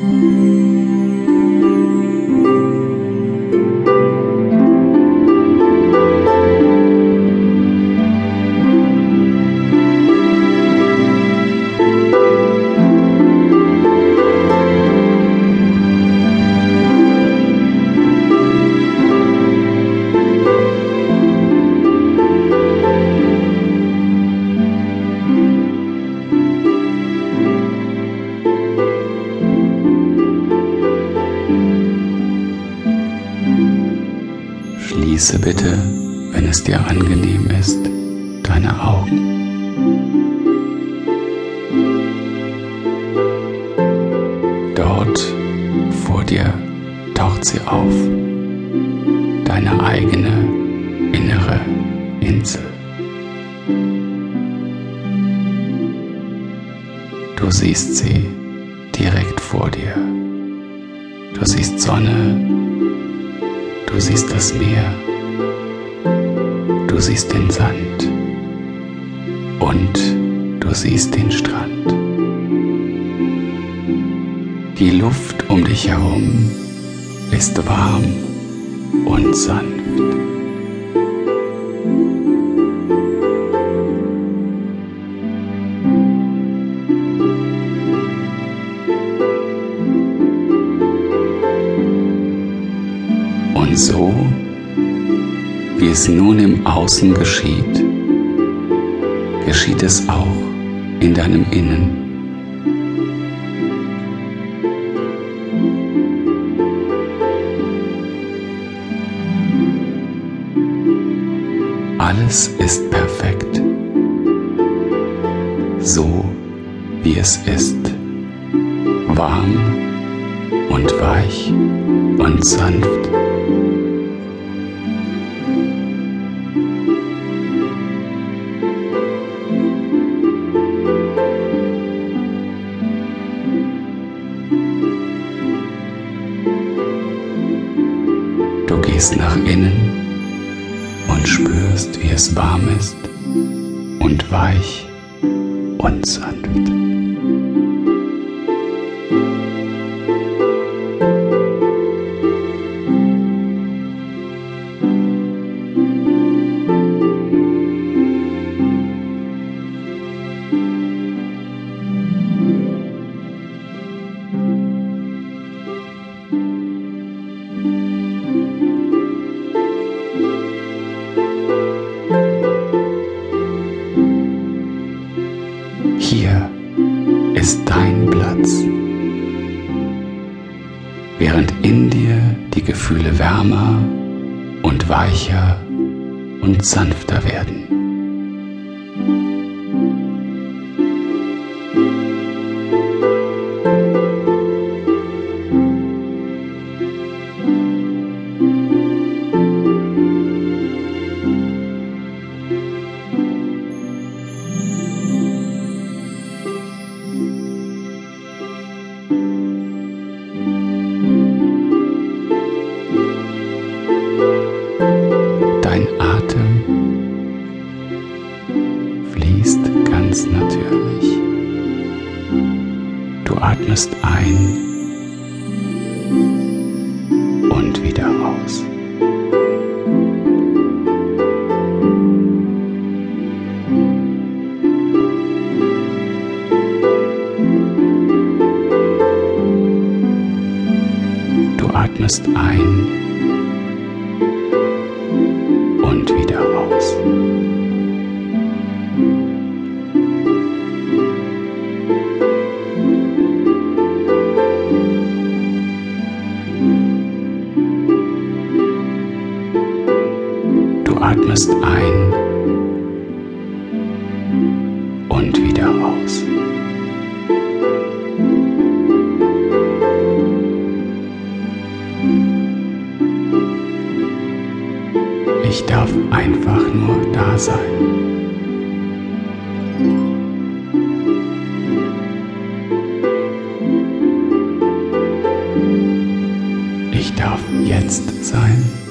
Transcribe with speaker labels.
Speaker 1: Música Schließe bitte, wenn es dir angenehm ist, deine Augen. Dort vor dir taucht sie auf, deine eigene innere Insel. Du siehst sie direkt vor dir. Du siehst Sonne, du siehst das Meer, du siehst den Sand und du siehst den Strand. Die Luft um dich herum ist warm und sanft. Und so, wie es nun im Außen geschieht, geschieht es auch in deinem Innen. Alles ist perfekt, so wie es ist, warm und weich und sanft. Gehst nach innen und spürst, wie es warm ist und weich und sanft. Hier ist dein Platz. Während in dir die Gefühle wärmer und weicher und sanfter werden. Du atmest ein und wieder aus. Du atmest ein Du atmest ein und wieder aus. Ich darf einfach nur da sein. Ich darf jetzt sein.